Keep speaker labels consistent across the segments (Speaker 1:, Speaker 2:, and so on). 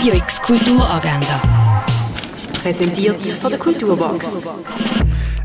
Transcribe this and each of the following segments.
Speaker 1: Radio X Kulturagenda.
Speaker 2: Präsentiert von der Kulturbox.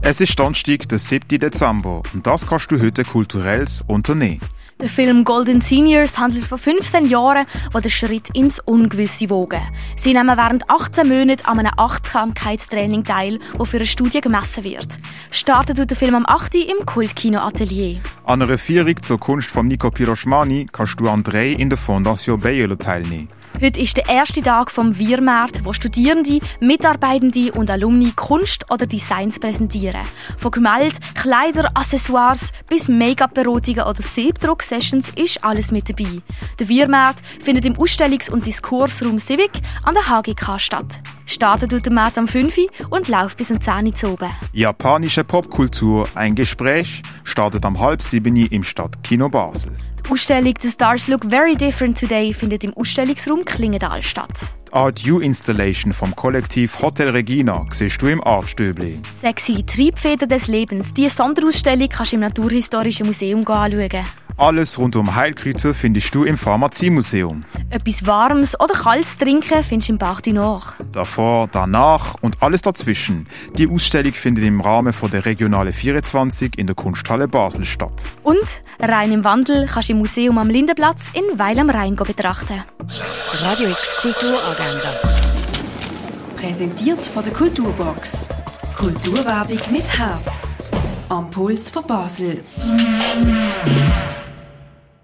Speaker 3: Es ist Donnerstag, der 7. Dezember und das kannst du heute kulturelles unternehmen.
Speaker 4: Der Film Golden Seniors handelt von 15 Jahren, wo der Schritt ins Ungewisse wogen. Sie nehmen während 18 Monaten an einem Achtsamkeitstraining teil, das für eine Studie gemessen wird. Startet der Film am 8. im Kultkino Atelier.
Speaker 3: An einer Führung zur Kunst von Nico Piroschmani kannst du an drei in der Fondation Bayerlo teilnehmen.
Speaker 4: Heute ist der erste Tag vom Wirmarkt, wo Studierende, Mitarbeitende und Alumni Kunst oder Designs präsentieren. Von Gemälde, Kleider, Accessoires bis Make-up-Beratungen oder Siebdruck-Sessions ist alles mit dabei. Der Wirmarkt findet im Ausstellungs- und Diskursraum Civic an der HGK statt. Startet Markt am 5 Uhr und läuft bis um 10 Uhr zu oben.
Speaker 3: Japanische Popkultur, ein Gespräch, startet am halb sieben im Stadtkino Basel.
Speaker 4: Die Ausstellung The Stars Look Very Different Today findet im Ausstellungsraum Klingendal statt.
Speaker 3: Die Art U Installation vom Kollektiv Hotel Regina siehst du im Artstöbli.
Speaker 4: Sexy Triebfeder des Lebens. Diese Sonderausstellung kannst du im Naturhistorischen Museum anschauen.
Speaker 3: Alles rund um Heilkräuter findest du im Pharmaziemuseum.
Speaker 4: Etwas Warmes oder Kaltes trinken findest du im du Nord.
Speaker 3: Davor, danach und alles dazwischen. Die Ausstellung findet im Rahmen von der Regionale 24 in der Kunsthalle Basel statt.
Speaker 4: Und rein im Wandel kannst du im Museum am Lindenplatz in Weil am Rhein betrachten.
Speaker 1: Radio X Kulturagenda.
Speaker 2: Präsentiert von der Kulturbox. Kulturwerbung mit Herz. Am Puls von Basel.